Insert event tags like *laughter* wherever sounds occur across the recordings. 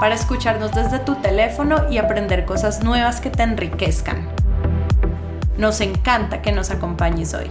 para escucharnos desde tu teléfono y aprender cosas nuevas que te enriquezcan. Nos encanta que nos acompañes hoy.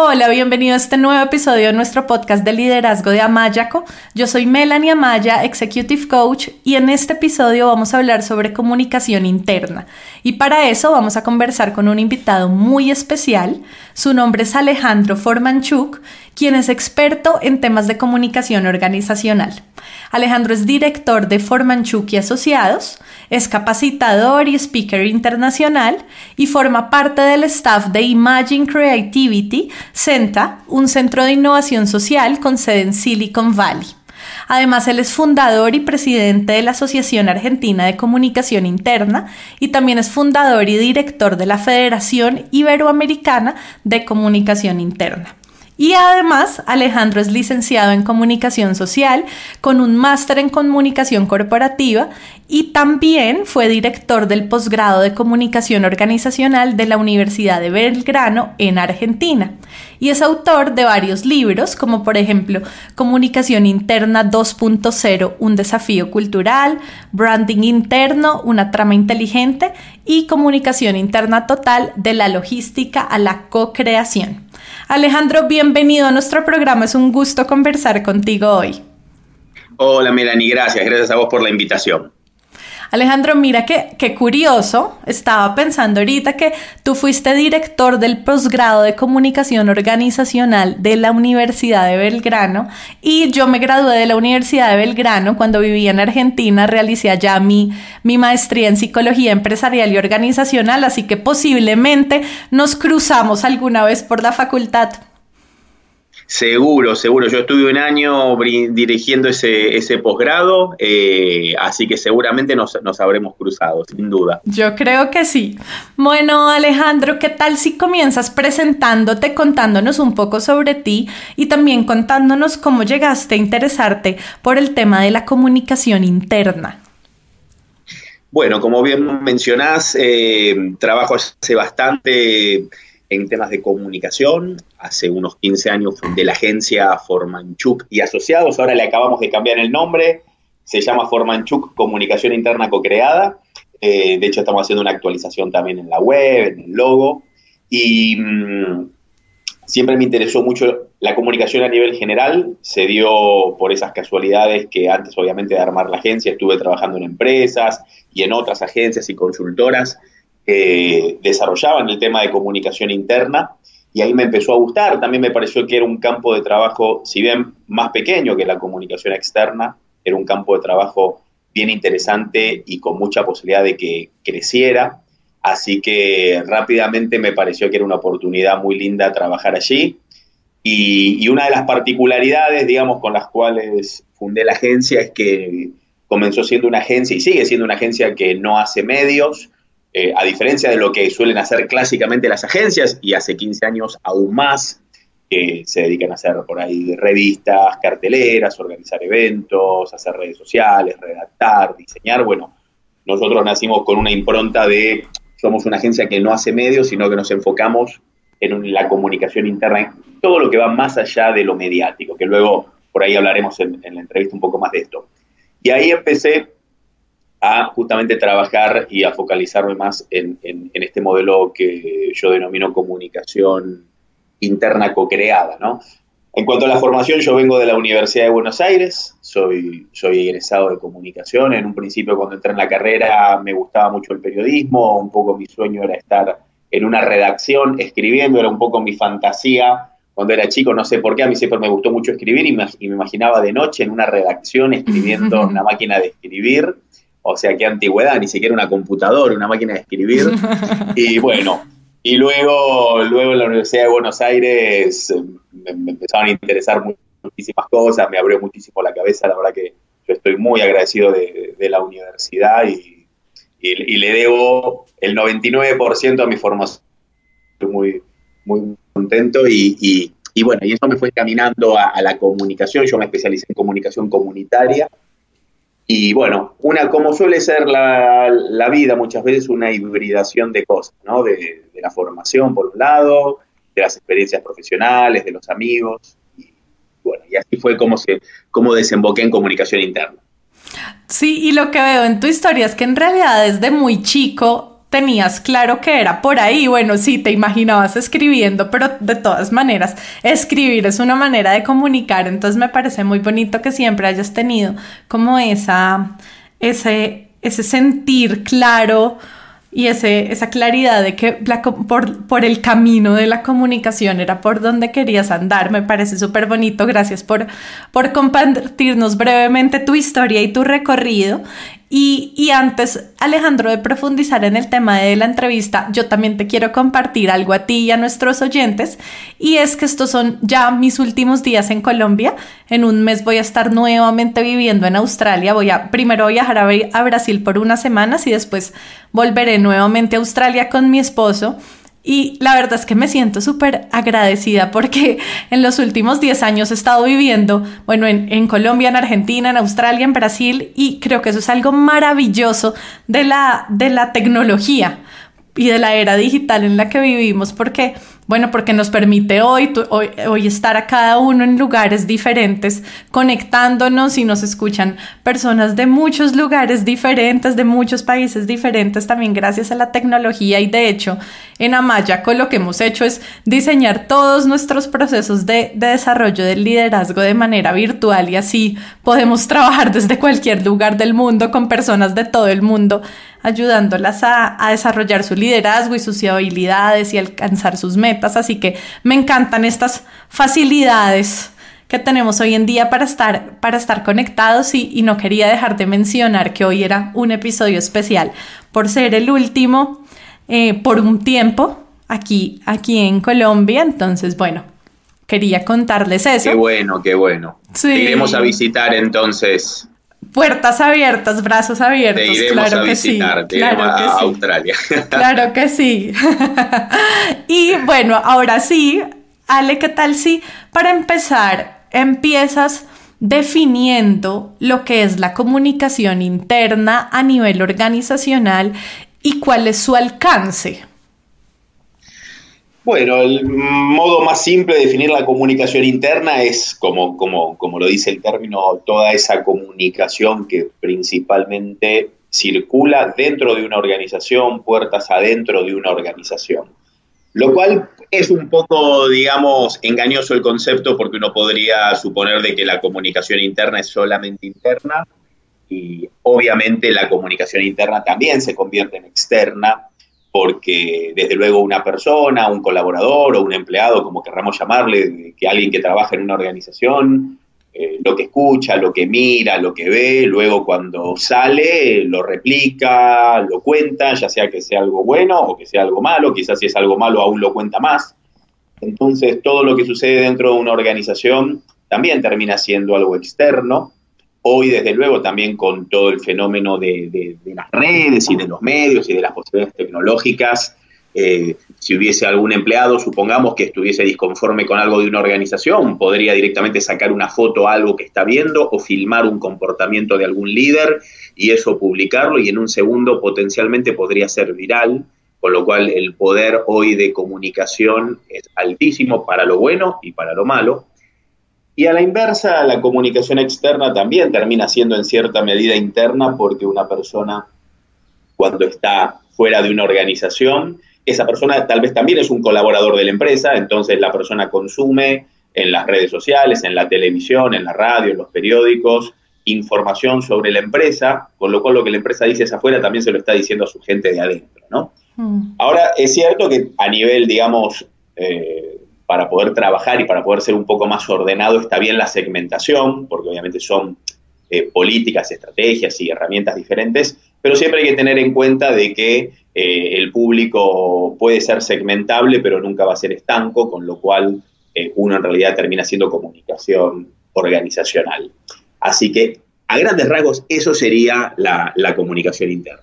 Hola, bienvenido a este nuevo episodio de nuestro podcast de liderazgo de Amayaco. Yo soy Melanie Amaya, Executive Coach, y en este episodio vamos a hablar sobre comunicación interna. Y para eso vamos a conversar con un invitado muy especial. Su nombre es Alejandro Formanchuk, quien es experto en temas de comunicación organizacional. Alejandro es director de Formanchuk y Asociados, es capacitador y speaker internacional y forma parte del staff de Imagine Creativity CENTA, un centro de innovación social con sede en Silicon Valley. Además, él es fundador y presidente de la Asociación Argentina de Comunicación Interna y también es fundador y director de la Federación Iberoamericana de Comunicación Interna. Y además, Alejandro es licenciado en comunicación social con un máster en comunicación corporativa y también fue director del posgrado de comunicación organizacional de la Universidad de Belgrano en Argentina. Y es autor de varios libros, como por ejemplo Comunicación Interna 2.0, un desafío cultural, Branding Interno, una trama inteligente y Comunicación Interna Total de la logística a la co-creación. Alejandro, bienvenido a nuestro programa. Es un gusto conversar contigo hoy. Hola Melanie, gracias. Gracias a vos por la invitación. Alejandro, mira qué curioso. Estaba pensando ahorita que tú fuiste director del posgrado de comunicación organizacional de la Universidad de Belgrano y yo me gradué de la Universidad de Belgrano cuando vivía en Argentina. Realicé allá mi, mi maestría en psicología empresarial y organizacional, así que posiblemente nos cruzamos alguna vez por la facultad. Seguro, seguro. Yo estuve un año dirigiendo ese, ese posgrado, eh, así que seguramente nos, nos, habremos cruzado, sin duda. Yo creo que sí. Bueno, Alejandro, ¿qué tal si comienzas presentándote, contándonos un poco sobre ti y también contándonos cómo llegaste a interesarte por el tema de la comunicación interna? Bueno, como bien mencionás, eh, trabajo hace bastante en temas de comunicación. Hace unos 15 años fundé la agencia Formanchuk y Asociados. Ahora le acabamos de cambiar el nombre. Se llama Formanchuk Comunicación Interna Co-Creada. Eh, de hecho, estamos haciendo una actualización también en la web, en el logo. Y mm, siempre me interesó mucho la comunicación a nivel general. Se dio por esas casualidades que antes, obviamente, de armar la agencia, estuve trabajando en empresas y en otras agencias y consultoras eh, desarrollaban el tema de comunicación interna y ahí me empezó a gustar. También me pareció que era un campo de trabajo, si bien más pequeño que la comunicación externa, era un campo de trabajo bien interesante y con mucha posibilidad de que creciera. Así que rápidamente me pareció que era una oportunidad muy linda trabajar allí. Y, y, una de las particularidades, digamos, con las cuales fundé la agencia es que comenzó siendo una agencia y sigue siendo una agencia que no hace medios, eh, a diferencia de lo que suelen hacer clásicamente las agencias, y hace 15 años aún más, que se dedican a hacer por ahí revistas, carteleras, organizar eventos, hacer redes sociales, redactar, diseñar. Bueno, nosotros nacimos con una impronta de somos una agencia que no hace medios, sino que nos enfocamos en la comunicación interna, todo lo que va más allá de lo mediático, que luego por ahí hablaremos en la entrevista un poco más de esto. Y ahí empecé a justamente trabajar y a focalizarme más en, este modelo que yo denomino comunicación interna co-creada, ¿no? En cuanto a la formación, yo vengo de la Universidad de Buenos Aires, soy, soy egresado de comunicación. En un principio, cuando entré en la carrera, me gustaba mucho el periodismo, un poco mi sueño era estar en una redacción escribiendo, era un poco mi fantasía. Cuando era chico, no sé por qué, a mí siempre me gustó mucho escribir y me, y me imaginaba de noche en una redacción escribiendo *laughs* en una máquina de escribir o sea, qué antigüedad, ni siquiera una computadora, una máquina de escribir. *laughs* y bueno, y luego, luego en la Universidad de Buenos Aires eh, me, empezaron a interesar muchísimas cosas, me abrió muchísimo la cabeza, la verdad que yo estoy muy agradecido de, la universidad y, le debo el 99% a mi formación. Estoy muy, muy contento y, bueno, y eso me fue caminando a, la comunicación, yo me especialicé en comunicación comunitaria y bueno, una como suele ser la, vida muchas veces, una hibridación de cosas, ¿no? De, de, la formación por un lado, de las experiencias profesionales, de los amigos, bueno, y así fue como, se, como desemboqué en comunicación interna. Sí, y lo que veo en tu historia es que en realidad desde muy chico tenías claro que era por ahí. Bueno, sí, te imaginabas escribiendo, pero de todas maneras, escribir es una manera de comunicar. Entonces me parece muy bonito que siempre hayas tenido como esa, ese, ese sentir claro y ese, esa claridad de que por, por, el camino de la comunicación era por donde querías andar. Me parece súper bonito. Gracias por, por compartirnos brevemente tu historia y tu recorrido. Y, antes, Alejandro, de profundizar en el tema de la entrevista, yo también te quiero compartir algo a ti y a nuestros oyentes, y es que estos son ya mis últimos días en Colombia. En un mes voy a estar nuevamente viviendo en Australia. Voy a primero viajar a, a Brasil por unas semanas y después volveré nuevamente a Australia con mi esposo. Y la verdad es que me siento súper agradecida porque *laughs* en los últimos 10 años he estado viviendo, bueno, en, Colombia, en Argentina, en Australia, en Brasil, y creo que eso es algo maravilloso de la, de la tecnología y de la era digital en la que vivimos, porque bueno, porque nos permite hoy, hoy, estar a cada uno en lugares diferentes, conectándonos y nos escuchan personas de muchos lugares diferentes, de muchos países diferentes, también gracias a la tecnología. Y de hecho, en Amayaco lo que hemos hecho es diseñar todos nuestros procesos de, de desarrollo del liderazgo de manera virtual y así podemos trabajar desde cualquier lugar del mundo con personas de todo el mundo ayudándolas a, desarrollar su liderazgo y sus habilidades y alcanzar sus metas. Así que me encantan estas facilidades que tenemos hoy en día para estar, para estar conectados y, no quería dejar de mencionar que hoy era un episodio especial por ser el último eh, por un tiempo aquí, aquí en Colombia. Entonces, bueno, quería contarles eso. Qué bueno, qué bueno. Sí. iremos a visitar entonces puertas abiertas, brazos abiertos. claro que sí. claro a, que sí. Australia. *laughs* Claro que sí. *laughs* y bueno, ahora sí, Ale, ¿qué tal si para empezar empiezas definiendo lo que es la comunicación interna a nivel organizacional y cuál es su alcance? Bueno, el modo más simple de definir la comunicación interna es, como, como, como lo dice el término, toda esa comunicación que principalmente circula dentro de una organización, puertas adentro de una organización. Lo cual es un poco, digamos, engañoso el concepto porque uno podría suponer de que la comunicación interna es solamente interna y obviamente la comunicación interna también se convierte en externa porque desde luego una persona, un colaborador o un empleado, como querramos llamarle, que alguien que trabaja en una organización, eh, lo que escucha, lo que mira, lo que ve, luego cuando sale lo replica, lo cuenta, ya sea que sea algo bueno o que sea algo malo, quizás si es algo malo aún lo cuenta más. Entonces todo lo que sucede dentro de una organización también termina siendo algo externo Hoy, desde luego, también con todo el fenómeno de, las redes y de los medios y de las posibilidades tecnológicas, eh, si hubiese algún empleado, supongamos que estuviese disconforme con algo de una organización, podría directamente sacar una foto a algo que está viendo o filmar un comportamiento de algún líder y eso publicarlo y en un segundo potencialmente podría ser viral, con lo cual el poder hoy de comunicación es altísimo para lo bueno y para lo malo. Y a la inversa, la comunicación externa también termina siendo en cierta medida interna porque una persona cuando está fuera de una organización, esa persona tal vez también es un colaborador de la empresa, entonces la persona consume en las redes sociales, en la televisión, en la radio, en los periódicos, información sobre la empresa, con lo cual lo que la empresa dice hacia afuera también se lo está diciendo a su gente de adentro, ¿no? Mm. Ahora, es cierto que a nivel, digamos, eh, para poder trabajar y para poder ser un poco más ordenado está bien la segmentación, porque obviamente son eh, políticas, estrategias y herramientas diferentes, pero siempre hay que tener en cuenta de que eh, el público puede ser segmentable, pero nunca va a ser estanco, con lo cual eh, uno en realidad termina siendo comunicación organizacional. Así que, a grandes rasgos, eso sería la, comunicación interna.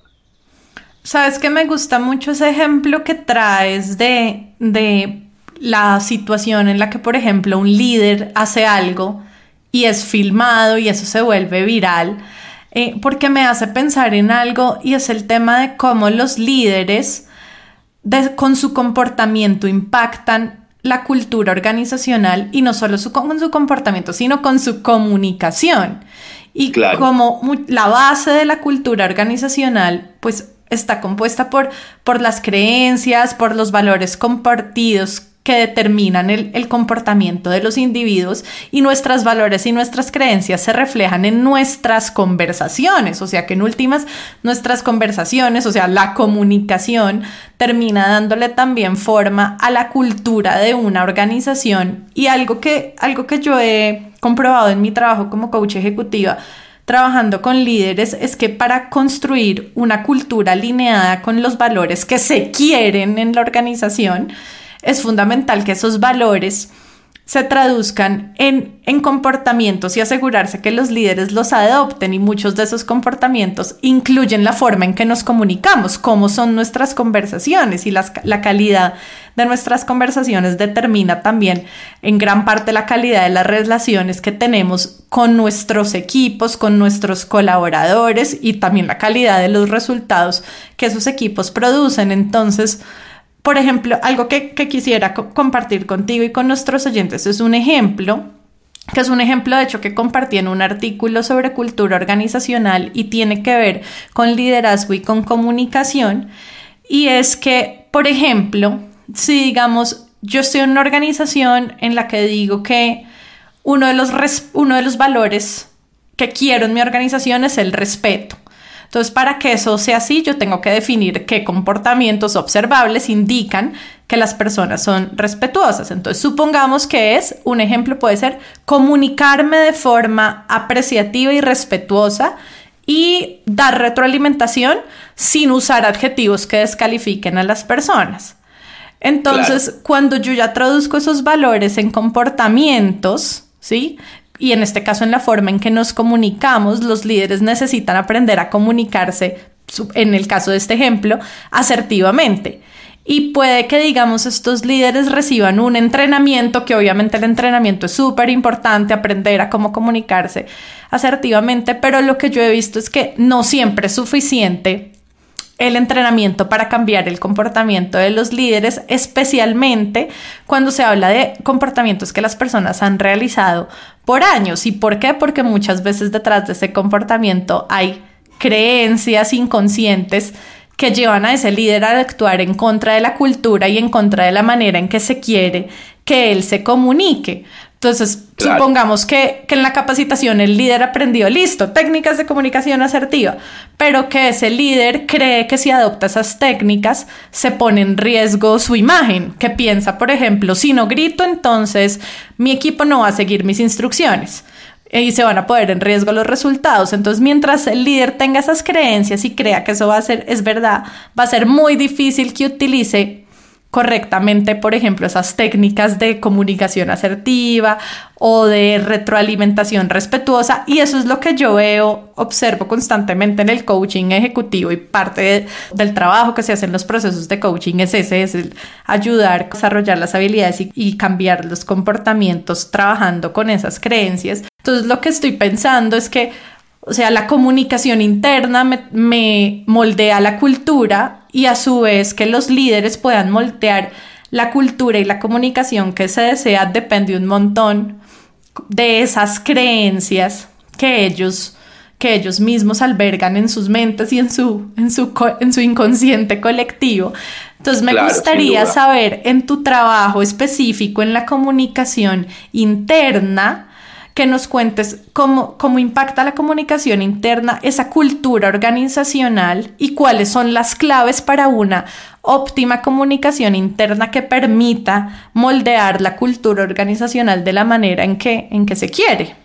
Sabes que me gusta mucho ese ejemplo que traes de, de la situación en la que, por ejemplo, un líder hace algo y es filmado y eso se vuelve viral, eh, porque me hace pensar en algo y es el tema de cómo los líderes con su comportamiento impactan la cultura organizacional y no solo con su comportamiento, sino con su comunicación. Y como la base de la cultura organizacional, pues está compuesta por, por las creencias, por los valores compartidos que determinan el, comportamiento de los individuos y nuestros valores y nuestras creencias se reflejan en nuestras conversaciones, o sea que en últimas nuestras conversaciones, o sea, la comunicación termina dándole también forma a la cultura de una organización. Y algo que, algo que yo he comprobado en mi trabajo como coach ejecutiva, trabajando con líderes es que para construir una cultura alineada con los valores que se quieren en la organización, es fundamental que esos valores se traduzcan en, en, comportamientos y asegurarse que los líderes los adopten y muchos de esos comportamientos incluyen la forma en que nos comunicamos, cómo son nuestras conversaciones y la calidad de nuestras conversaciones determina también en gran parte la calidad de las relaciones que tenemos con nuestros equipos, con nuestros colaboradores y también la calidad de los resultados que esos equipos producen. Entonces, por ejemplo, algo que, quisiera compartir contigo y con nuestros oyentes es un ejemplo que es un ejemplo de hecho que compartí en un artículo sobre cultura organizacional y tiene que ver con liderazgo y con comunicación. Y es que, por ejemplo, si digamos, yo estoy en una organización en la que digo que uno de los, uno de los valores que quiero en mi organización es el respeto. Entonces, para que eso sea así, yo tengo que definir qué comportamientos observables indican que las personas son respetuosas. Entonces, supongamos que es, un ejemplo puede ser comunicarme de forma apreciativa y respetuosa y dar retroalimentación sin usar adjetivos que descalifiquen a las personas. Entonces, cuando yo ya traduzco esos valores en comportamientos, ¿sí? Y en este caso en la forma en que nos comunicamos, los líderes necesitan aprender a comunicarse, en el caso de este ejemplo, asertivamente. Y puede que, digamos, estos líderes reciban un entrenamiento, que obviamente el entrenamiento es súper importante, aprender a cómo comunicarse asertivamente, pero lo que yo he visto es que no siempre es suficiente el entrenamiento para cambiar el comportamiento de los líderes, especialmente cuando se habla de comportamientos que las personas han realizado por años. ¿Y por qué? Porque muchas veces detrás de ese comportamiento hay creencias inconscientes que llevan a ese líder a actuar en contra de la cultura y en contra de la manera en que se quiere que él se comunique. Entonces, supongamos que, en la capacitación el líder aprendió, listo, técnicas de comunicación asertiva, pero que ese líder cree que si adopta esas técnicas se pone en riesgo su imagen, que piensa, por ejemplo, si no grito, entonces mi equipo no va a seguir mis instrucciones y se van a poner en riesgo los resultados. Entonces, mientras el líder tenga esas creencias y crea que eso va a ser, es verdad, va a ser muy difícil que utilice correctamente, por ejemplo, esas técnicas de comunicación asertiva o de retroalimentación respetuosa. Y eso es lo que yo veo, observo constantemente en el coaching ejecutivo y parte del trabajo que se hace en los procesos de coaching es ese, es el ayudar a desarrollar las habilidades y, cambiar los comportamientos trabajando con esas creencias. Entonces, lo que estoy pensando es que o sea, la comunicación interna me, moldea la cultura y a su vez que los líderes puedan moldear la cultura y la comunicación que se desea depende un montón de esas creencias que ellos que ellos mismos albergan en sus mentes y en su, en su, en su inconsciente colectivo. Entonces me gustaría saber en tu trabajo específico en la comunicación interna, que nos cuentes cómo, cómo impacta la comunicación interna, esa cultura organizacional y cuáles son las claves para una óptima comunicación interna que permita moldear la cultura organizacional de la manera en que, en que se quiere.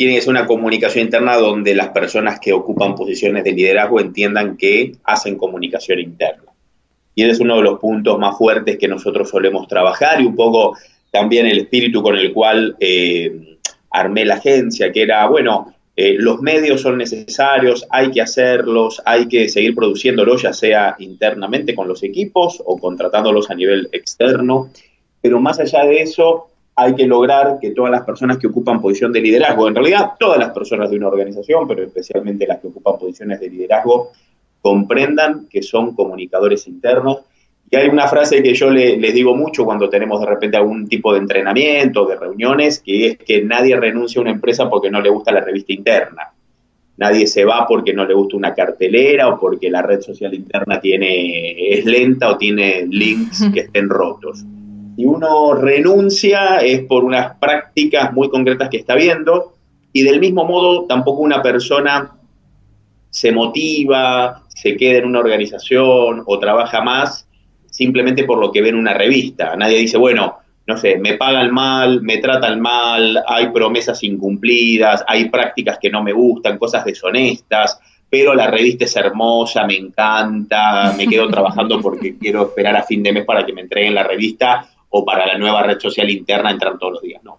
tiene que ser una comunicación interna donde las personas que ocupan posiciones de liderazgo entiendan que hacen comunicación interna. Y ese es uno de los puntos más fuertes que nosotros solemos trabajar y un poco también el espíritu con el cual eh, armé la agencia, que era, bueno, eh, los medios son necesarios, hay que hacerlos, hay que seguir produciéndolos, ya sea internamente con los equipos o contratándolos a nivel externo, pero más allá de eso, hay que lograr que todas las personas que ocupan posición de liderazgo, en realidad todas las personas de una organización, pero especialmente las que ocupan posiciones de liderazgo, comprendan que son comunicadores internos. Y hay una frase que yo les digo mucho cuando tenemos de repente algún tipo de entrenamiento, de reuniones, que es que nadie renuncia a una empresa porque no le gusta la revista interna. Nadie se va porque no le gusta una cartelera o porque la red social interna tiene, es lenta o tiene links *laughs* que estén rotos si uno renuncia es por unas prácticas muy concretas que está viendo y del mismo modo tampoco una persona se motiva, se queda en una organización o trabaja más simplemente por lo que ve en una revista. Nadie dice, bueno, no sé, me pagan mal, me tratan mal, hay promesas incumplidas, hay prácticas que no me gustan, cosas deshonestas, pero la revista es hermosa, me encanta, me quedo trabajando porque *laughs* quiero esperar a fin de mes para que me entreguen la revista o para la nueva red social interna entrar todos los días, no.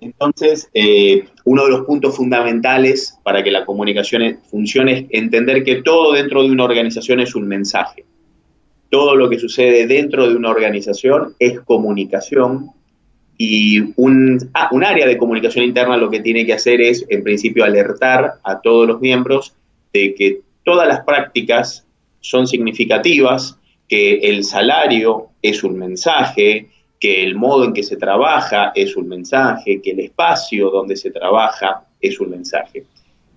Entonces, eh, uno de los puntos fundamentales para que la comunicación funcione es entender que todo dentro de una organización es un mensaje. Todo lo que sucede dentro de una organización es comunicación y ah, un área de comunicación interna lo que tiene que hacer es, en principio, alertar a todos los miembros de que todas las prácticas son significativas, que el salario es un mensaje, que el modo en que se trabaja es un mensaje, que el espacio donde se trabaja es un mensaje.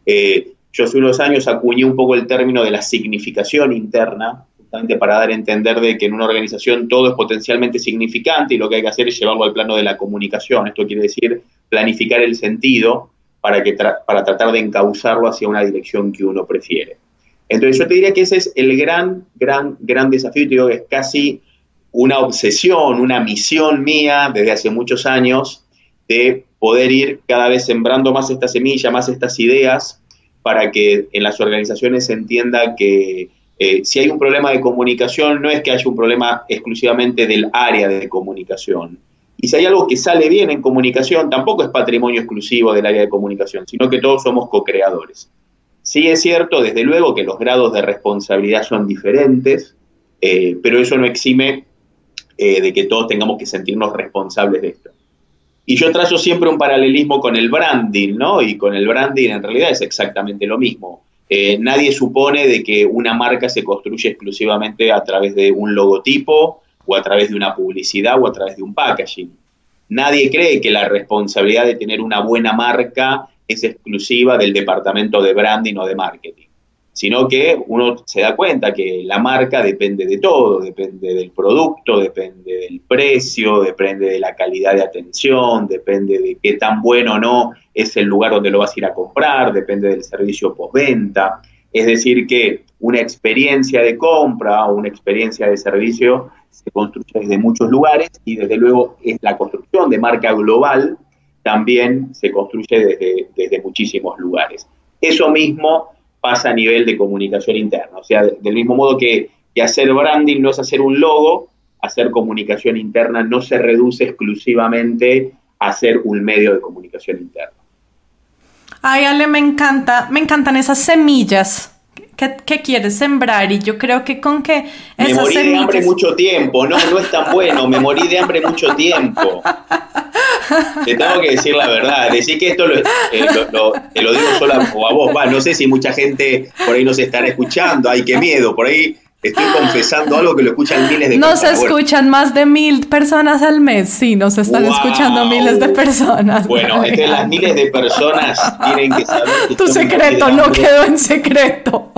Eh, yo hace unos años acuñé un poco el término de la significación interna, justamente para dar a entender de que en una organización todo es potencialmente significante y lo que hay que hacer es llevarlo al plano de la comunicación. Esto quiere decir planificar el sentido para, que para tratar de encauzarlo hacia una dirección que uno prefiere. Entonces yo te diría que ese es el gran, gran, gran desafío, te digo que es casi una obsesión, una misión mía desde hace muchos años de poder ir cada vez sembrando más esta semilla, más estas ideas, para que en las organizaciones se entienda que eh, si hay un problema de comunicación, no es que haya un problema exclusivamente del área de comunicación. Y si hay algo que sale bien en comunicación, tampoco es patrimonio exclusivo del área de comunicación, sino que todos somos co-creadores. Sí es cierto, desde luego, que los grados de responsabilidad son diferentes, eh, pero eso no exime eh, de que todos tengamos que sentirnos responsables de esto. Y yo trazo siempre un paralelismo con el branding, ¿no? Y con el branding en realidad es exactamente lo mismo. Eh, nadie supone de que una marca se construye exclusivamente a través de un logotipo o a través de una publicidad o a través de un packaging. Nadie cree que la responsabilidad de tener una buena marca es exclusiva del departamento de branding o de marketing sino que uno se da cuenta que la marca depende de todo, depende del producto, depende del precio, depende de la calidad de atención, depende de qué tan bueno o no es el lugar donde lo vas a ir a comprar, depende del servicio postventa. Es decir, que una experiencia de compra o una experiencia de servicio se construye desde muchos lugares y desde luego la construcción de marca global también se construye desde, desde muchísimos lugares. Eso mismo pasa a nivel de comunicación interna. O sea, del mismo modo que, hacer branding no es hacer un logo, hacer comunicación interna no se reduce exclusivamente a hacer un medio de comunicación interna. Ay, Ale, me encanta, me encantan esas semillas que, quieres sembrar. Y yo creo que con que me morí de hambre mucho tiempo, no, no es tan bueno, me morí de hambre mucho tiempo. Te tengo que decir la verdad, decir que esto lo, eh, te lo digo solo a, vos, no sé si mucha gente por ahí nos estará escuchando, ay, qué miedo, por ahí Estoy confesando algo que lo escuchan miles de personas. Nos escuchan más de mil personas al mes. Sí, nos están escuchando miles de personas. Bueno, es que las miles de personas tienen que saber. tu secreto no quedó en secreto.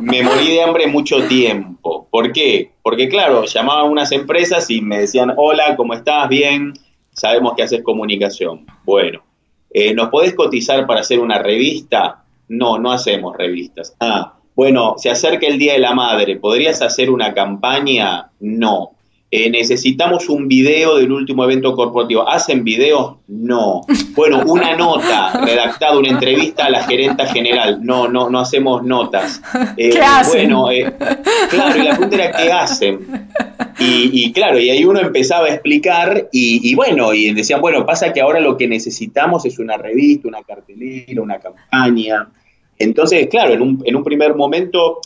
Me morí de hambre mucho tiempo. ¿Por qué? Porque, claro, llamaban unas empresas y me decían: Hola, ¿cómo estás? Bien, sabemos que haces comunicación. Bueno, eh, ¿nos podés cotizar para hacer una revista? No, no hacemos revistas. Ah, bueno, se acerca el Día de la Madre, ¿podrías hacer una campaña? No. Eh, necesitamos un video del último evento corporativo. ¿Hacen videos? No. Bueno, una nota redactada, una entrevista a la gerenta general. No, no, no hacemos notas. *laughs* Eh, ¿Qué hacen? Bueno, eh, claro, y la pregunta era ¿qué hacen? Y, claro, y ahí uno empezaba a explicar y, y, bueno, y decían, bueno, pasa que ahora lo que necesitamos es una revista, una cartelera, una campaña. Entonces, claro, en un, en un primer momento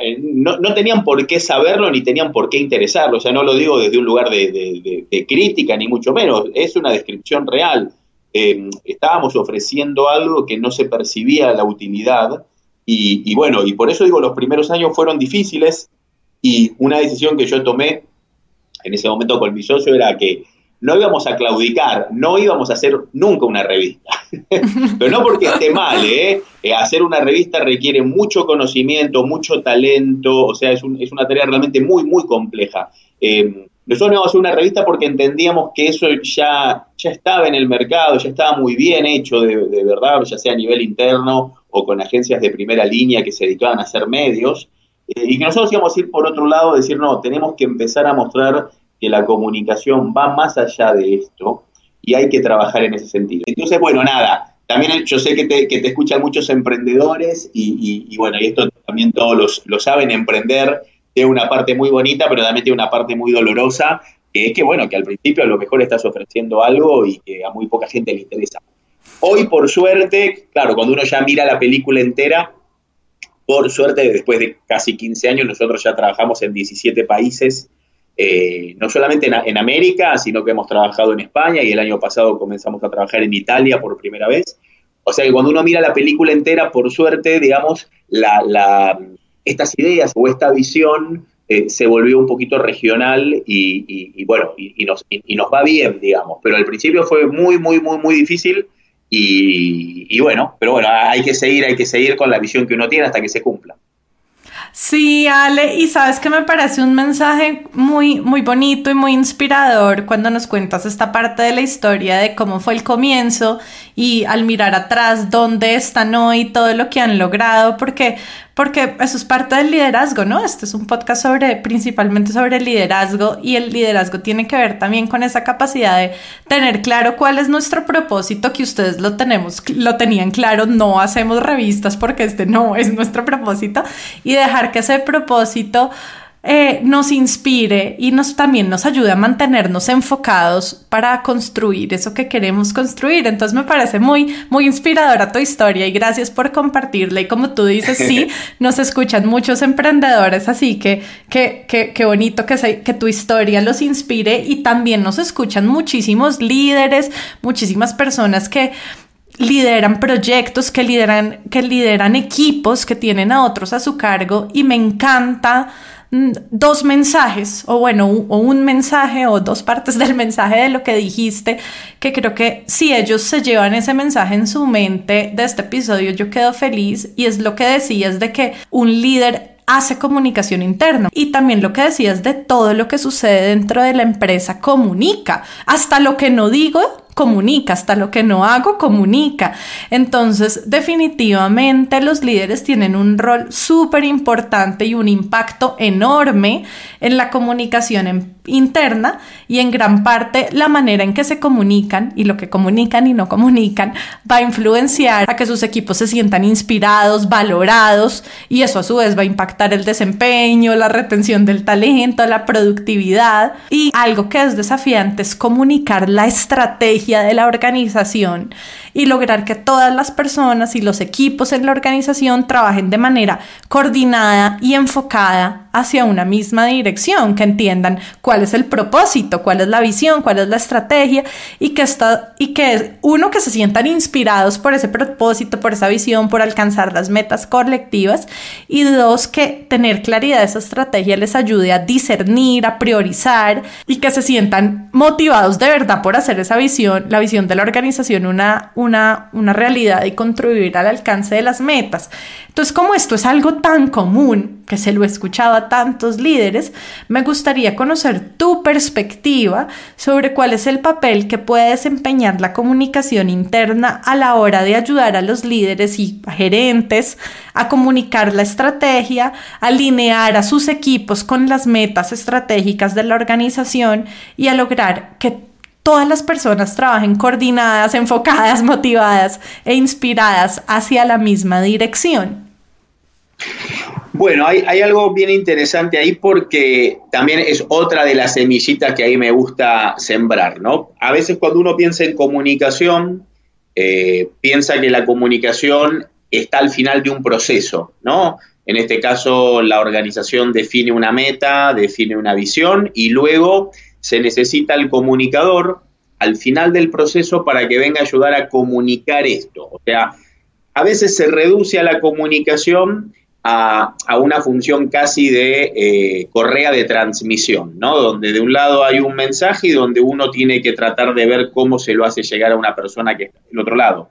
eh, no, tenían por qué saberlo ni tenían por qué interesarlo. O sea, no lo digo desde un lugar de, crítica, ni mucho menos. Es una descripción real. Eh, estábamos ofreciendo algo que no se percibía la utilidad. Y, y, bueno, y por eso digo, los primeros años fueron difíciles. Y una decisión que yo tomé en ese momento con mi socio era que no íbamos a claudicar, no íbamos a hacer nunca una revista. *laughs* Pero no porque esté mal, ¿eh? ¿eh? Hacer una revista requiere mucho conocimiento, mucho talento, o sea, es, una tarea realmente muy, muy compleja. Eh, nosotros íbamos a hacer una revista porque entendíamos que eso ya, ya estaba en el mercado, ya estaba muy bien hecho de, de verdad, ya sea a nivel interno o con agencias de primera línea que se dedicaban a hacer medios. Eh, y que nosotros íbamos a ir por otro lado, decir, no, tenemos que empezar a mostrar que la comunicación va más allá de esto y hay que trabajar en ese sentido. Entonces, bueno, nada, también yo sé que te, que te escuchan muchos emprendedores y, bueno, y esto también todos lo saben, emprender tiene una parte muy bonita, pero también tiene una parte muy dolorosa, que es que, bueno, que al principio a lo mejor estás ofreciendo algo y que a muy poca gente le interesa. Hoy, por suerte, claro, cuando uno ya mira la película entera, por suerte, después de casi 15 años, nosotros ya trabajamos en 17 países, eh, no solamente en, América, sino que hemos trabajado en España y el año pasado comenzamos a trabajar en Italia por primera vez. O sea que cuando uno mira la película entera, por suerte, digamos, estas ideas o esta visión eh, se volvió un poquito regional y, bueno, y, nos, y, nos, va bien, digamos. Pero al principio fue muy, muy, muy, muy difícil y bueno, pero bueno, hay que seguir, hay que seguir con la visión que uno tiene hasta que se cumpla. Sí, Ale, y sabes que me parece un mensaje muy, muy bonito y muy inspirador cuando nos cuentas esta parte de la historia de cómo fue el comienzo y al mirar atrás dónde están hoy, todo lo que han logrado, porque porque eso es parte del liderazgo, ¿no? Este es un podcast sobre, principalmente sobre liderazgo y el liderazgo tiene que ver también con esa capacidad de tener claro cuál es nuestro propósito, que ustedes lo tenemos, lo tenían claro, no hacemos revistas porque este no es nuestro propósito y dejar que ese propósito eh, nos inspire y nos también nos ayude a mantenernos enfocados para construir eso que queremos construir. Entonces me parece muy, muy inspiradora tu historia y gracias por compartirla. Y como tú dices, sí, *laughs* nos escuchan muchos emprendedores, así que qué bonito que, que tu historia los inspire y también nos escuchan muchísimos líderes, muchísimas personas que lideran proyectos, que lideran, que lideran equipos, que tienen a otros a su cargo y me encanta dos mensajes, o bueno, o un mensaje o dos partes del mensaje de lo que dijiste, que creo que si ellos se llevan ese mensaje en su mente de este episodio, yo quedo feliz y es lo que decías de que un líder hace comunicación interna. Y también lo que decías de todo lo que sucede dentro de la empresa comunica. Hasta lo que no digo, comunica, hasta lo que no hago, comunica. Entonces, definitivamente los líderes tienen un rol súper importante y un impacto enorme en la comunicación interna y en gran parte la manera en que se comunican y lo que comunican y no comunican va a influenciar a que sus equipos se sientan inspirados, valorados y eso a su vez va a impactar el desempeño, la retención del talento, la productividad y algo que es desafiante es comunicar la estrategia de la organización y lograr que todas las personas y los equipos en la organización trabajen de manera coordinada y enfocada hacia una misma dirección, que entiendan cuál es el propósito, cuál es la visión, cuál es la estrategia y que, está, y que uno que se sientan inspirados por ese propósito, por esa visión, por alcanzar las metas colectivas y dos, que tener claridad de esa estrategia les ayude a discernir, a priorizar y que se sientan motivados de verdad por hacer esa visión, la visión de la organización una, una, una realidad y contribuir al alcance de las metas. Entonces, como esto es algo tan común, que se lo he escuchado a tantos líderes, me gustaría conocer tu perspectiva sobre cuál es el papel que puede desempeñar la comunicación interna a la hora de ayudar a los líderes y gerentes a comunicar la estrategia, alinear a sus equipos con las metas estratégicas de la organización y a lograr que todas las personas trabajen coordinadas, enfocadas, *laughs* motivadas e inspiradas hacia la misma dirección. Bueno, hay, algo bien interesante ahí porque también es otra de las semillitas que ahí me gusta sembrar, ¿no? A veces cuando uno piensa en comunicación, eh, piensa que la comunicación está al final de un proceso, ¿no? En este caso, la organización define una meta, define una visión y luego se necesita el comunicador al final del proceso para que venga a ayudar a comunicar esto. O sea, a veces se reduce a la comunicación a, una función casi de eh, correa de transmisión, ¿no? Donde de un lado hay un mensaje y donde uno tiene que tratar de ver cómo se lo hace llegar a una persona que está del otro lado.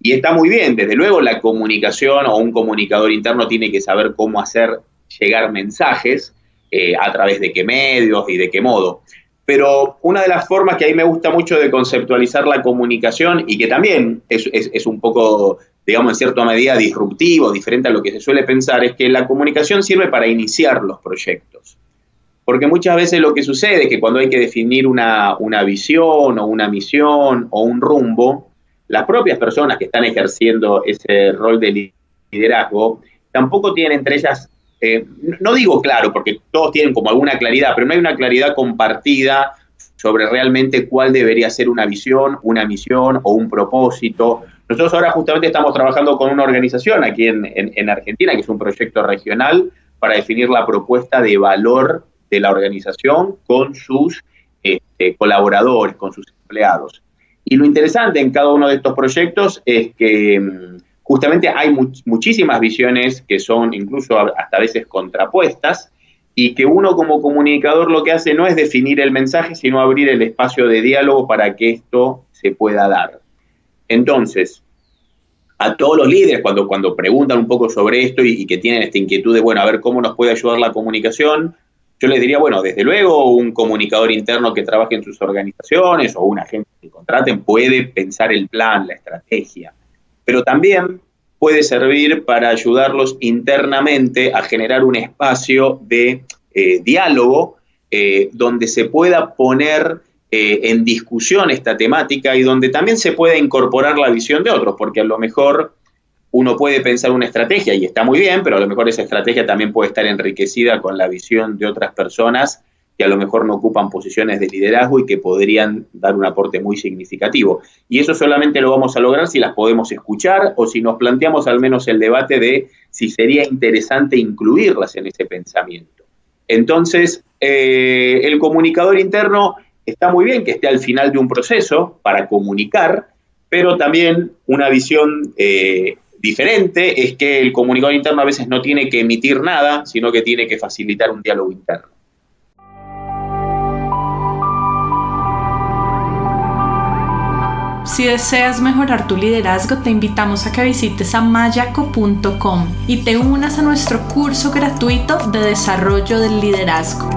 Y está muy bien, desde luego la comunicación o un comunicador interno tiene que saber cómo hacer llegar mensajes, eh, a través de qué medios y de qué modo. Pero una de las formas que a mí me gusta mucho de conceptualizar la comunicación y que también es, un poco digamos, en cierta medida disruptivo, diferente a lo que se suele pensar, es que la comunicación sirve para iniciar los proyectos. Porque muchas veces lo que sucede es que cuando hay que definir una, visión o una misión o un rumbo, las propias personas que están ejerciendo ese rol de liderazgo tampoco tienen entre ellas, eh, no digo claro, porque todos tienen como alguna claridad, pero no hay una claridad compartida sobre realmente cuál debería ser una visión, una misión o un propósito nosotros ahora justamente estamos trabajando con una organización aquí en, Argentina, que es un proyecto regional, para definir la propuesta de valor de la organización con sus este, colaboradores, con sus empleados. Y lo interesante en cada uno de estos proyectos es que mm, justamente hay muchísimas visiones que son incluso hasta a veces contrapuestas y que uno como comunicador lo que hace no es definir el mensaje, sino abrir el espacio de diálogo para que esto se pueda dar. Entonces, a todos los líderes, cuando, cuando preguntan un poco sobre esto y, que tienen esta inquietud de, bueno, a ver cómo nos puede ayudar la comunicación, yo les diría, bueno, desde luego un comunicador interno que trabaje en sus organizaciones o un agente que contraten puede pensar el plan, la estrategia, pero también puede servir para ayudarlos internamente a generar un espacio de eh, diálogo eh, donde se pueda poner eh, en discusión esta temática y donde también se puede incorporar la visión de otros, porque a lo mejor uno puede pensar una estrategia y está muy bien, pero a lo mejor esa estrategia también puede estar enriquecida con la visión de otras personas que a lo mejor no ocupan posiciones de liderazgo y que podrían dar un aporte muy significativo. Y eso solamente lo vamos a lograr si las podemos escuchar o si nos planteamos al menos el debate de si sería interesante incluirlas en ese pensamiento. Entonces, eh, el comunicador interno está muy bien que esté al final de un proceso para comunicar, pero también una visión eh, diferente es que el comunicador interno a veces no tiene que emitir nada, sino que tiene que facilitar un diálogo interno. Si deseas mejorar tu liderazgo, te invitamos a que visites a mayaco.com y te unas a nuestro curso gratuito de desarrollo del liderazgo.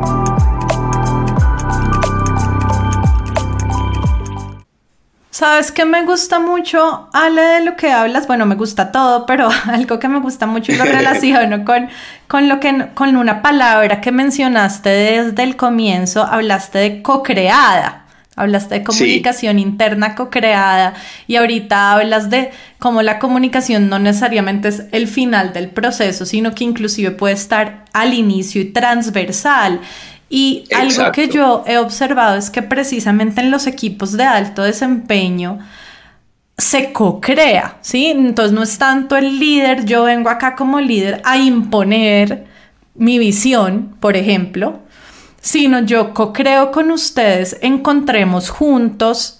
¿Sabes qué me gusta mucho, Ale, de lo que hablas? Bueno, me gusta todo, pero *laughs* algo que me gusta mucho y lo relaciono *laughs* con, con, lo que, con una palabra que mencionaste desde el comienzo, hablaste de co-creada. Hablaste de comunicación interna co-creada y ahorita hablas de cómo la comunicación no necesariamente es el final del proceso, sino que inclusive puede estar al inicio y transversal. Y algo que yo he observado es que precisamente en los equipos de alto desempeño se co-crea, ¿sí? Entonces no es tanto el líder, yo vengo acá como líder a imponer mi visión, por ejemplo, sino yo co-creo con ustedes, encontremos juntos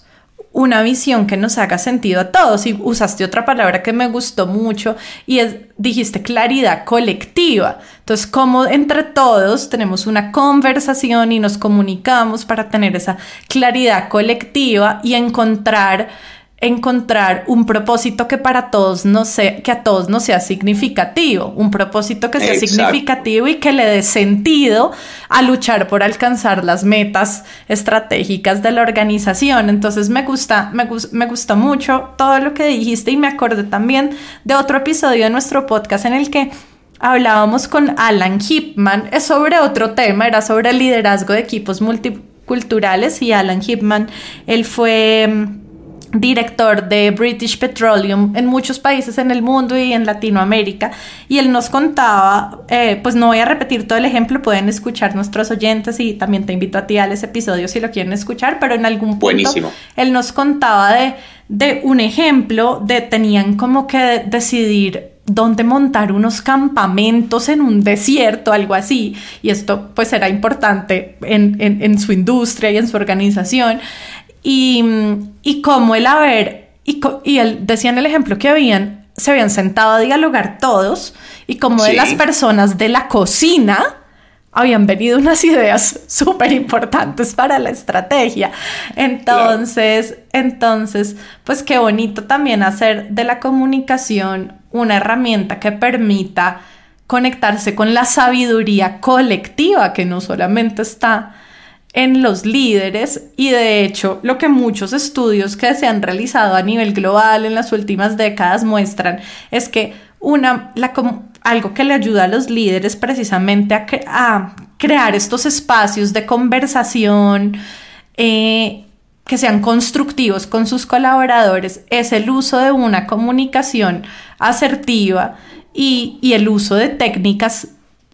una visión que nos haga sentido a todos. Y usaste otra palabra que me gustó mucho y es, dijiste claridad colectiva. Entonces, como entre todos tenemos una conversación y nos comunicamos para tener esa claridad colectiva y encontrar encontrar un propósito que para todos no sea, que a todos no sea significativo, un propósito que sea significativo y que le dé sentido a luchar por alcanzar las metas estratégicas de la organización. Entonces me gusta, me, me gustó mucho todo lo que dijiste y me acordé también de otro episodio de nuestro podcast en el que hablábamos con Alan Hipman, es sobre otro tema, era sobre el liderazgo de equipos multiculturales y Alan Hipman, él fue director de British Petroleum en muchos países en el mundo y en Latinoamérica y él nos contaba, eh, pues no voy a repetir todo el ejemplo, pueden escuchar nuestros oyentes y también te invito a ti al ese episodio si lo quieren escuchar, pero en algún punto él nos contaba de, de un ejemplo de tenían como que decidir dónde montar unos campamentos en un desierto, algo así, y esto pues era importante en, en, en su industria y en su organización. Y, y como el haber, y, y él decía en el ejemplo que habían, se habían sentado a dialogar todos, y como de las personas de la cocina, habían venido unas ideas *laughs* súper importantes para la estrategia. Entonces, entonces, pues qué bonito también hacer de la comunicación una herramienta que permita conectarse con la sabiduría colectiva que no solamente está en los líderes y de hecho lo que muchos estudios que se han realizado a nivel global en las últimas décadas muestran es que una, algo que le ayuda a los líderes precisamente a, crear estos espacios de conversación eh, que sean constructivos con sus colaboradores es el uso de una comunicación asertiva y, y el uso de técnicas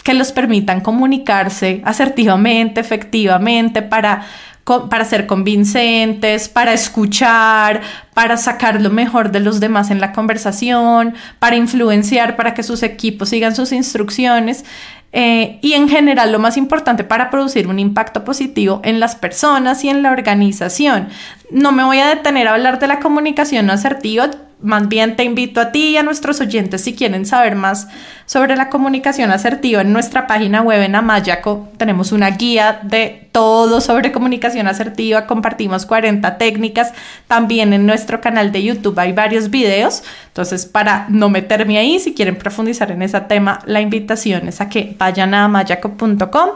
que los permitan comunicarse asertivamente, efectivamente, para, para ser convincentes, para escuchar, para sacar lo mejor de los demás en la conversación, para influenciar, para que sus equipos sigan sus instrucciones. Eh, y en general lo más importante para producir un impacto positivo en las personas y en la organización. No me voy a detener a hablar de la comunicación asertiva, más bien te invito a ti y a nuestros oyentes si quieren saber más sobre la comunicación asertiva en nuestra página web en Amayaco. Tenemos una guía de todo sobre comunicación asertiva, compartimos 40 técnicas. También en nuestro canal de YouTube hay varios videos. Entonces, para no meterme ahí, si quieren profundizar en ese tema, la invitación es a que vayan a amayaco.com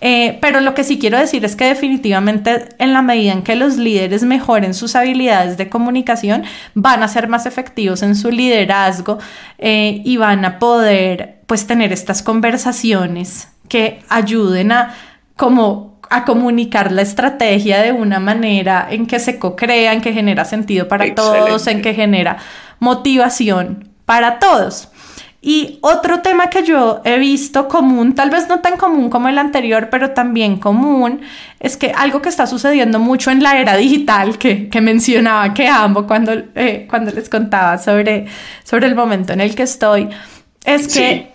eh, pero lo que sí quiero decir es que definitivamente en la medida en que los líderes mejoren sus habilidades de comunicación, van a ser más efectivos en su liderazgo eh, y van a poder pues tener estas conversaciones que ayuden a como a comunicar la estrategia de una manera en que se co-crea, en que genera sentido para todos, en que genera motivación para todos. Y otro tema que yo he visto común, tal vez no tan común como el anterior, pero también común, es que algo que está sucediendo mucho en la era digital, que, mencionaba que amo cuando, eh, cuando les contaba sobre, sobre el momento en el que estoy, es que,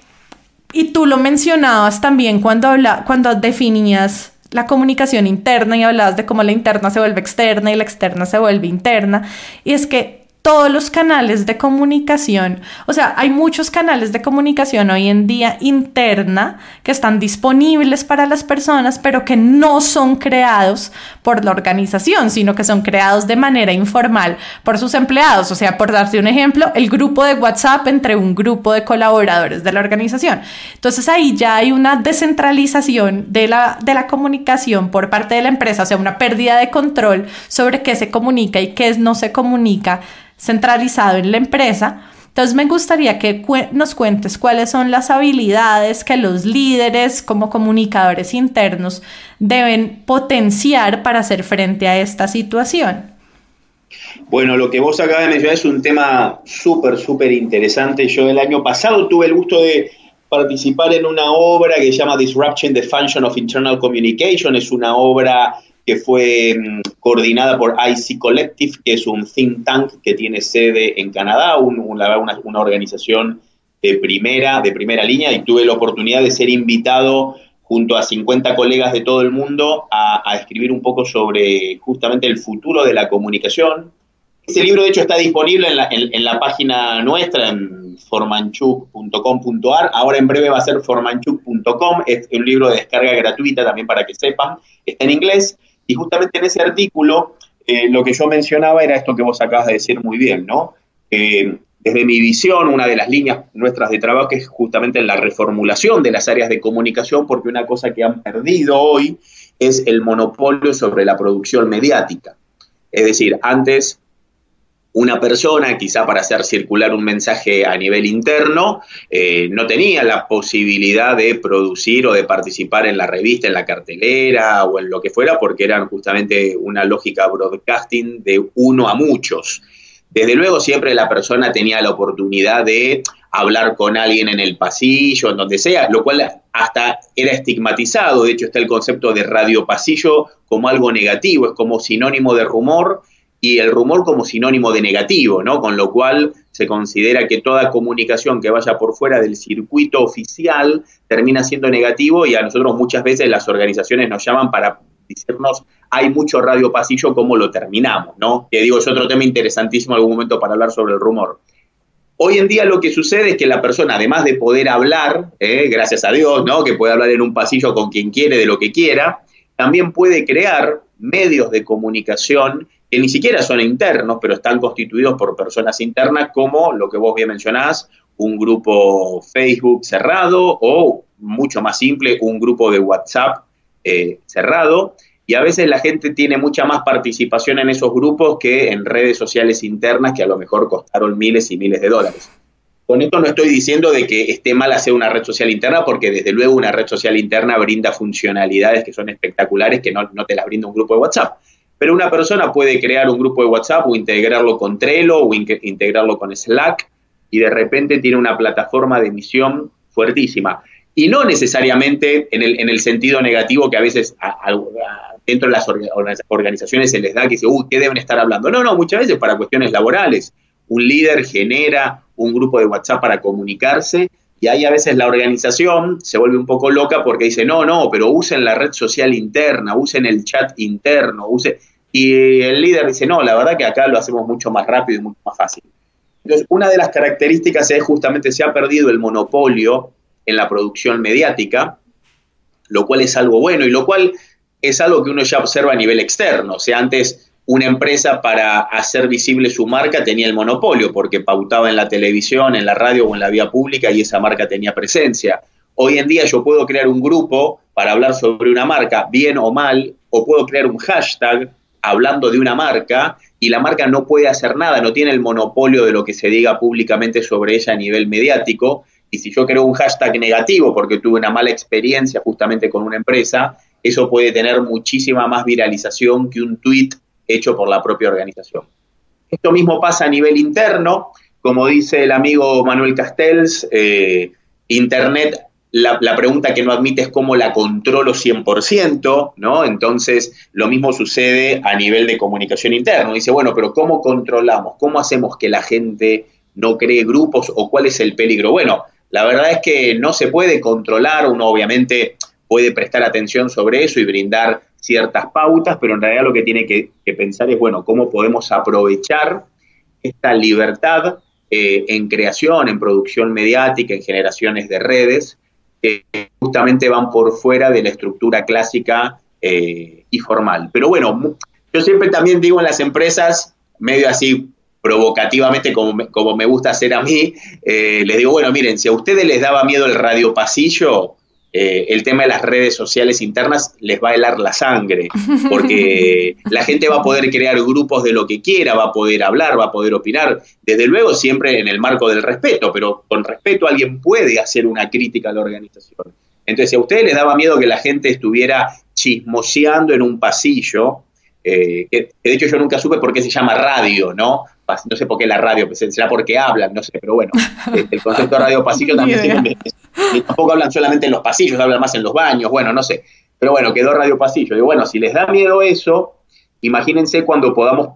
y tú lo mencionabas también cuando, habla, cuando definías la comunicación interna y hablabas de cómo la interna se vuelve externa y la externa se vuelve interna, y es que todos los canales de comunicación, o sea, hay muchos canales de comunicación hoy en día interna que están disponibles para las personas, pero que no son creados por la organización, sino que son creados de manera informal por sus empleados. O sea, por darte un ejemplo, el grupo de WhatsApp entre un grupo de colaboradores de la organización. Entonces ahí ya hay una descentralización de la, de la comunicación por parte de la empresa, o sea, una pérdida de control sobre qué se comunica y qué no se comunica centralizado en la empresa. Entonces me gustaría que nos cuentes cuáles son las habilidades que los líderes como comunicadores internos deben potenciar para hacer frente a esta situación. Bueno, lo que vos acabas de mencionar es un tema súper, súper interesante. Yo el año pasado tuve el gusto de participar en una obra que se llama Disruption the Function of Internal Communication. Es una obra que fue mm, coordinada por IC Collective, que es un think tank que tiene sede en Canadá, una, organización de primera, de primera línea, y tuve la oportunidad de ser invitado junto a 50 colegas de todo el mundo a, escribir un poco sobre justamente el futuro de la comunicación. Ese libro, de hecho, está disponible en la, en la página nuestra, en formanchuk.com.ar. Ahora en breve va a ser formanchuk.com. Es un libro de descarga gratuita también para que sepan. Está en inglés. Y justamente en ese artículo, eh, lo que yo mencionaba era esto que vos acabas de decir muy bien, ¿no? desde mi visión, una de las líneas nuestras de trabajo es justamente la reformulación de las áreas de comunicación, porque una cosa que han perdido hoy es el monopolio sobre la producción mediática. Es decir, antes una persona, quizá para hacer circular un mensaje a nivel interno, eh, no tenía la posibilidad de producir o de participar en la revista, en la cartelera o en lo que fuera, porque eran justamente una lógica broadcasting de uno a muchos. Desde luego siempre la persona tenía la oportunidad de hablar con alguien en el pasillo, en donde sea, lo cual hasta era estigmatizado. De hecho, está el concepto de radio pasillo como algo negativo, es como sinónimo de rumor y el rumor como sinónimo de negativo, ¿no? Con lo cual se considera que toda comunicación que vaya por fuera del circuito oficial termina siendo negativo y a nosotros muchas veces las organizaciones nos llaman para decirnos hay mucho radio pasillo, ¿cómo lo terminamos? ¿no? Que digo, es otro tema interesantísimo en algún momento para hablar sobre el rumor. Hoy en día lo que sucede es que la persona, además de poder hablar, ¿eh? gracias a Dios, ¿no? que puede hablar en un pasillo con quien quiere de lo que quiera, también puede crear medios de comunicación que ni siquiera son internos, pero están constituidos por personas internas, como lo que vos bien mencionás, un grupo Facebook cerrado o, mucho más simple, un grupo de WhatsApp eh, cerrado. Y a veces la gente tiene mucha más participación en esos grupos que en redes sociales internas que a lo mejor costaron miles y miles de dólares. Con esto no estoy diciendo de que esté mal hacer una red social interna, porque desde luego una red social interna brinda funcionalidades que son espectaculares que no, no te las brinda un grupo de WhatsApp. Pero una persona puede crear un grupo de WhatsApp o integrarlo con Trello o integrarlo con Slack y de repente tiene una plataforma de emisión fuertísima. Y no necesariamente en el, en el sentido negativo que a veces dentro de las organizaciones se les da que dice, uy, ¿qué deben estar hablando? No, no, muchas veces para cuestiones laborales. Un líder genera un grupo de WhatsApp para comunicarse y ahí a veces la organización se vuelve un poco loca porque dice, no, no, pero usen la red social interna, usen el chat interno, usen... Y el líder dice, no, la verdad que acá lo hacemos mucho más rápido y mucho más fácil. Entonces, una de las características es justamente se ha perdido el monopolio en la producción mediática, lo cual es algo bueno y lo cual es algo que uno ya observa a nivel externo. O sea, antes una empresa para hacer visible su marca tenía el monopolio porque pautaba en la televisión, en la radio o en la vía pública y esa marca tenía presencia. Hoy en día yo puedo crear un grupo para hablar sobre una marca, bien o mal, o puedo crear un hashtag hablando de una marca y la marca no puede hacer nada, no tiene el monopolio de lo que se diga públicamente sobre ella a nivel mediático. Y si yo creo un hashtag negativo porque tuve una mala experiencia justamente con una empresa, eso puede tener muchísima más viralización que un tweet hecho por la propia organización. Esto mismo pasa a nivel interno, como dice el amigo Manuel Castells, eh, Internet la, pregunta que no admite es cómo la controlo 100%, ¿no? Entonces, lo mismo sucede a nivel de comunicación interna. Dice, bueno, pero ¿cómo controlamos? ¿Cómo hacemos que la gente no cree grupos o cuál es el peligro? Bueno, la verdad es que no se puede controlar, uno obviamente puede prestar atención sobre eso y brindar ciertas pautas, pero en realidad lo que tiene que, pensar es, bueno, ¿cómo podemos aprovechar esta libertad eh, en creación, en producción mediática, en generaciones de redes, justamente van por fuera de la estructura clásica eh, y formal. Pero bueno, yo siempre también digo en las empresas, medio así provocativamente como me, como me gusta hacer a mí, eh, les digo, bueno, miren, si a ustedes les daba miedo el radio pasillo, eh, el tema de las redes sociales internas les va a helar la sangre, *laughs* porque la gente va a poder crear grupos de lo que quiera, va a poder hablar, va a poder opinar, desde luego siempre en el marco del respeto, pero con respeto alguien puede hacer una crítica a la organización. Entonces, si a ustedes les daba miedo que la gente estuviera chismoseando en un pasillo, eh, que, de hecho yo nunca supe por qué se llama radio, ¿no? No sé por qué la radio, pues, será porque hablan, no sé, pero bueno, *laughs* el concepto de radio pasillo *laughs* también tampoco hablan solamente en los pasillos, hablan más en los baños, bueno, no sé. Pero bueno, quedó Radio Pasillo. Y bueno, si les da miedo eso, imagínense cuando podamos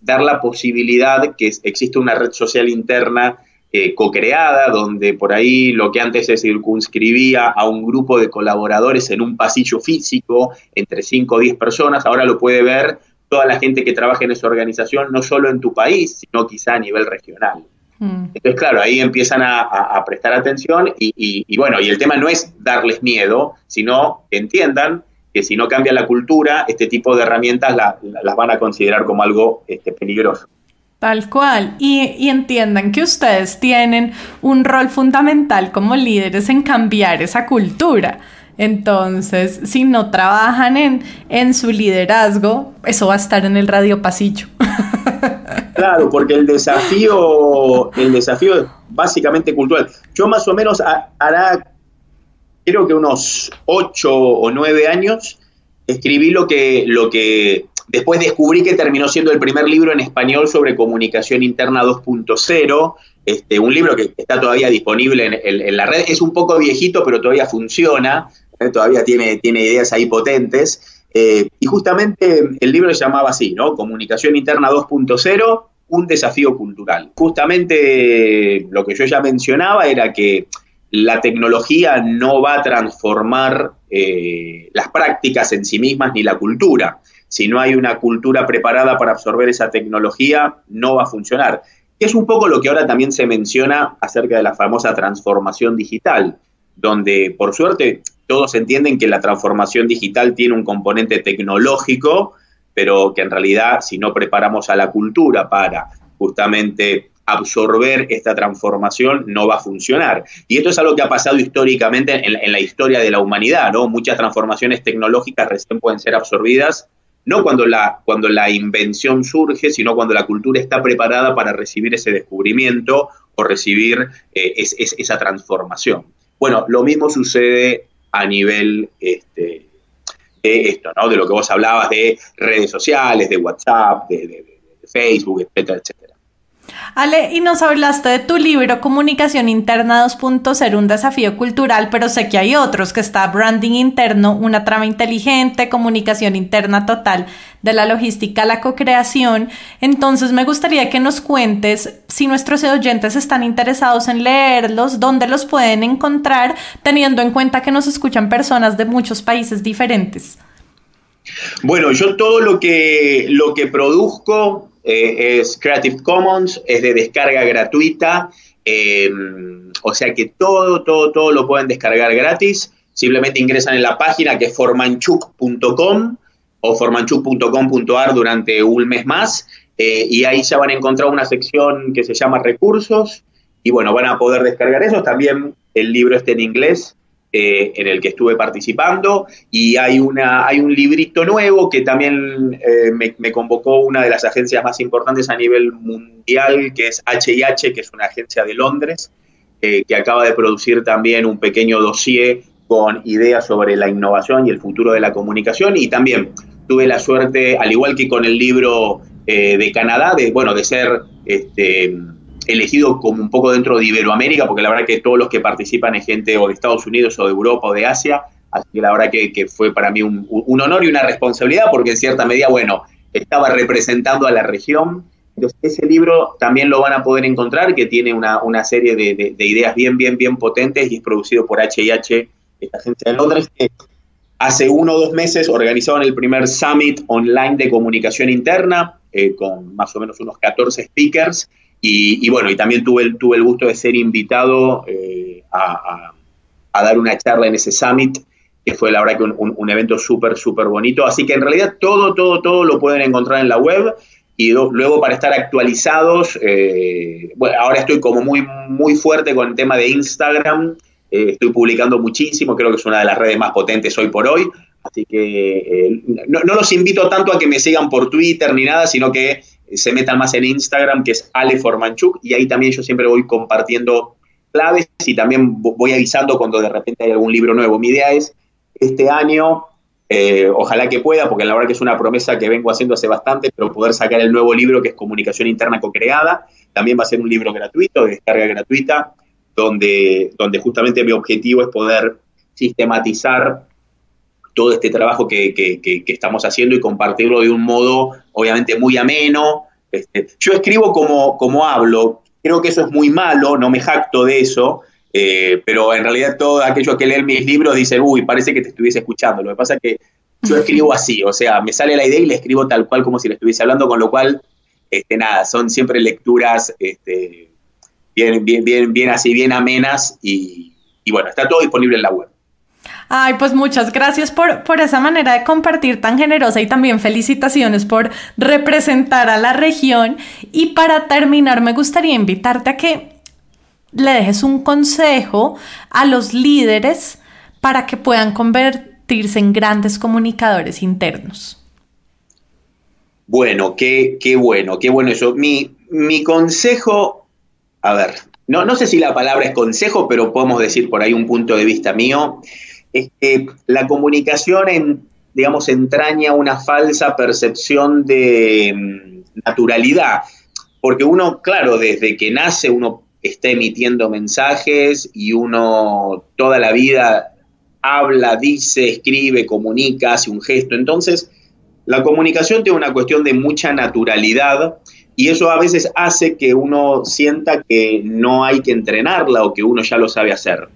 dar la posibilidad que existe una red social interna eh, co-creada, donde por ahí lo que antes se circunscribía a un grupo de colaboradores en un pasillo físico entre 5 o 10 personas, ahora lo puede ver toda la gente que trabaja en esa organización, no solo en tu país, sino quizá a nivel regional. Mm. Entonces, claro, ahí empiezan a, prestar atención y, bueno, y el tema no es darles miedo, sino que entiendan que si no cambia la cultura, este tipo de herramientas las van a considerar como algo este, peligroso. Tal cual. Y, entiendan que ustedes tienen un rol fundamental como líderes en cambiar esa cultura. Entonces, si no trabajan en, en su liderazgo, eso va a estar en el radio pasillo. *laughs* Claro, porque el desafío, el desafío es básicamente cultural. Yo más o menos hará, creo que unos ocho o nueve años, escribí lo que, lo que después descubrí que terminó siendo el primer libro en español sobre comunicación interna 2.0, este, un libro que está todavía disponible en, la red. Es un poco viejito, pero todavía funciona, ¿eh? todavía tiene, tiene ideas ahí potentes. Eh, y justamente el libro se llamaba así, ¿no? Comunicación Interna 2.0, un desafío cultural. Justamente lo que yo ya mencionaba era que la tecnología no va a transformar eh, las prácticas en sí mismas ni la cultura. Si no hay una cultura preparada para absorber esa tecnología, no va a funcionar. Es un poco lo que ahora también se menciona acerca de la famosa transformación digital, donde por suerte todos entienden que la transformación digital tiene un componente tecnológico, pero que en realidad si no preparamos a la cultura para justamente absorber esta transformación no va a funcionar. Y esto es algo que ha pasado históricamente en, la historia de la humanidad, ¿no? Muchas transformaciones tecnológicas recién pueden ser absorbidas, no cuando la, cuando la invención surge, sino cuando la cultura está preparada para recibir ese descubrimiento o recibir eh, esa transformación. Bueno, lo mismo sucede a nivel este, de esto, ¿no? De lo que vos hablabas de redes sociales, de WhatsApp, de Facebook, etcétera, etcétera. Ale, y nos hablaste de tu libro Comunicación Interna 2.0, un desafío cultural, pero sé que hay otros, que está Branding Interno, una trama inteligente, comunicación interna total, de la logística a la co-creación. Entonces me gustaría que nos cuentes si nuestros oyentes están interesados en leerlos, dónde los pueden encontrar, teniendo en cuenta que nos escuchan personas de muchos países diferentes. Bueno, yo todo lo que, lo que produzco eh, es Creative Commons, es de descarga gratuita, eh, o sea que todo, todo, todo lo pueden descargar gratis. Simplemente ingresan en la página que es formanchuk.com o formanchuk.com.ar durante un mes más eh, y ahí ya van a encontrar una sección que se llama recursos y bueno, van a poder descargar eso. También el libro está en inglés eh, en el que estuve participando y hay, una, hay un librito nuevo que también eh, me, convocó una de las agencias más importantes a nivel mundial, que es HIH, que es una agencia de Londres, eh, que acaba de producir también un pequeño dossier con ideas sobre la innovación y el futuro de la comunicación. Y también tuve la suerte, al igual que con el libro de Canadá, de, bueno, de ser... Este, elegido como un poco dentro de Iberoamérica, porque la verdad que todos los que participan es gente o de Estados Unidos o de Europa o de Asia, así que la verdad que, fue para mí un, honor y una responsabilidad, porque en cierta medida, bueno, estaba representando a la región. Entonces, ese libro también lo van a poder encontrar, que tiene una, serie de, ideas bien, bien, bien potentes y es producido por HIH, esta agencia de Londres, que hace uno o dos meses organizaron el primer Summit Online de Comunicación Interna, eh, con más o menos unos 14 speakers, y, bueno, y también tuve el, tuve el gusto de ser invitado eh, a, dar una charla en ese summit, que fue la verdad que un, evento súper, súper bonito. Así que en realidad todo, todo, todo lo pueden encontrar en la web. Y luego para estar actualizados, eh, bueno, ahora estoy como muy, muy fuerte con el tema de Instagram. Eh, estoy publicando muchísimo, creo que es una de las redes más potentes hoy por hoy. Así que no, no los invito tanto a que me sigan por Twitter ni nada, sino que se metan más en Instagram, que es Ale Formanchuk, y ahí también yo siempre voy compartiendo claves y también voy avisando cuando de repente hay algún libro nuevo. Mi idea es este año, eh, ojalá que pueda, porque la verdad que es una promesa que vengo haciendo hace bastante, pero poder sacar el nuevo libro que es Comunicación Interna Co-Creada. También va a ser un libro gratuito, de descarga gratuita, donde, donde justamente mi objetivo es poder sistematizar todo este trabajo que, estamos haciendo y compartirlo de un modo obviamente muy ameno. Este, yo escribo como, como hablo, creo que eso es muy malo, no me jacto de eso, eh, pero en realidad todos aquellos que leen mis libros dicen, uy, parece que te estuviese escuchando. Lo que pasa es que yo escribo *laughs* así, o sea, me sale la idea y le escribo tal cual como si le estuviese hablando, con lo cual, este, nada, son siempre lecturas este, bien, bien, bien, bien así, bien amenas y, y bueno, está todo disponible en la web. Ay, pues muchas gracias por, por, esa manera de compartir tan generosa y también felicitaciones por representar a la región. Y para terminar, me gustaría invitarte a que le dejes un consejo a los líderes para que puedan convertirse en grandes comunicadores internos. Bueno, qué, qué bueno, qué bueno eso. Mi, mi consejo, a ver, no, no sé si la palabra es consejo, pero podemos decir por ahí un punto de vista mío, es que la comunicación, digamos, entraña una falsa percepción de mm, naturalidad, porque uno, claro, desde que nace uno está emitiendo mensajes y uno toda la vida habla, dice, escribe, comunica, hace un gesto. Entonces, la comunicación tiene una cuestión de mucha naturalidad y eso a veces hace que uno sienta que no hay que entrenarla o que uno ya lo sabe hacer.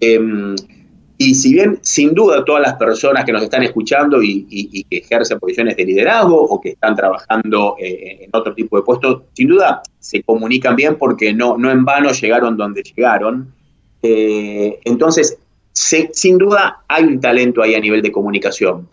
Em, y si bien, sin duda, todas las personas que nos están escuchando y, que ejercen posiciones de liderazgo o que están trabajando eh, en otro tipo de puestos, sin duda se comunican bien porque no, no en vano llegaron donde llegaron. Eh, entonces, sin duda hay un talento ahí a nivel de comunicación.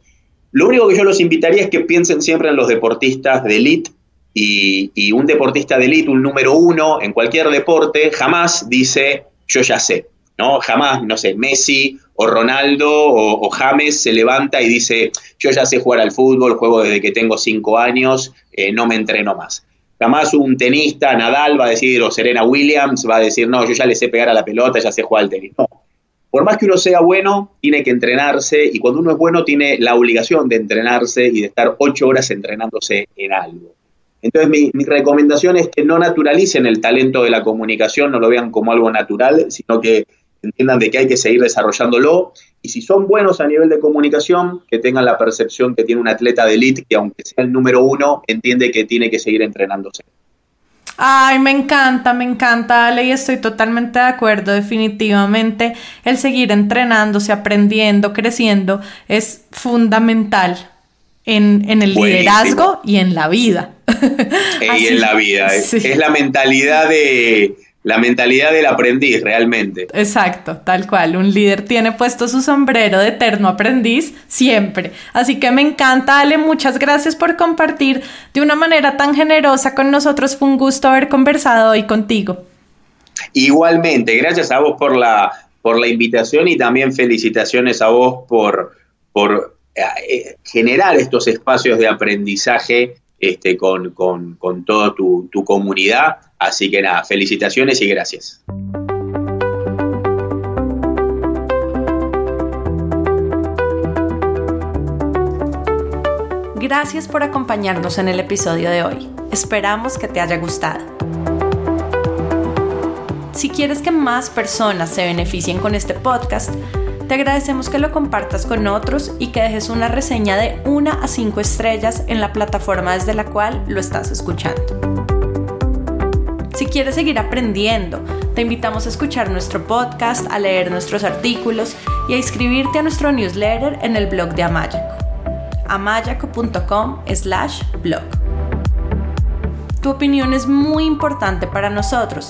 Lo único que yo los invitaría es que piensen siempre en los deportistas de elite y, un deportista de élite, un número uno en cualquier deporte, jamás dice yo ya sé, ¿no? Jamás, no sé, Messi o Ronaldo o, James se levanta y dice yo ya sé jugar al fútbol, juego desde que tengo cinco años, eh, no me entreno más. Jamás un tenista, Nadal, va a decir, o Serena Williams, va a decir, no, yo ya le sé pegar a la pelota, ya sé jugar al tenis. No. Por más que uno sea bueno, tiene que entrenarse y cuando uno es bueno tiene la obligación de entrenarse y de estar ocho horas entrenándose en algo. Entonces mi, recomendación es que no naturalicen el talento de la comunicación, no lo vean como algo natural, sino que entiendan de que hay que seguir desarrollándolo y si son buenos a nivel de comunicación, que tengan la percepción que tiene un atleta de élite que aunque sea el número uno, entiende que tiene que seguir entrenándose. Ay, me encanta, me encanta, Ale, y estoy totalmente de acuerdo. Definitivamente, el seguir entrenándose, aprendiendo, creciendo es fundamental en, el liderazgo y en la vida. y en *laughs* la vida. Es, la mentalidad de la mentalidad del aprendiz realmente. Exacto, tal cual. Un líder tiene puesto su sombrero de eterno aprendiz siempre. Así que me encanta, Ale. Muchas gracias por compartir de una manera tan generosa con nosotros. Fue un gusto haber conversado hoy contigo. Igualmente, gracias a vos por la, por la invitación y también felicitaciones a vos por, por eh, generar estos espacios de aprendizaje este, con, toda tu, tu comunidad. Así que nada, felicitaciones y gracias. Gracias por acompañarnos en el episodio de hoy. Esperamos que te haya gustado. Si quieres que más personas se beneficien con este podcast, te agradecemos que lo compartas con otros y que dejes una reseña de 1 a 5 estrellas en la plataforma desde la cual lo estás escuchando. Si quieres seguir aprendiendo, te invitamos a escuchar nuestro podcast, a leer nuestros artículos y a inscribirte a nuestro newsletter en el blog de Amayaco. amayaco.com slash blog. Tu opinión es muy importante para nosotros.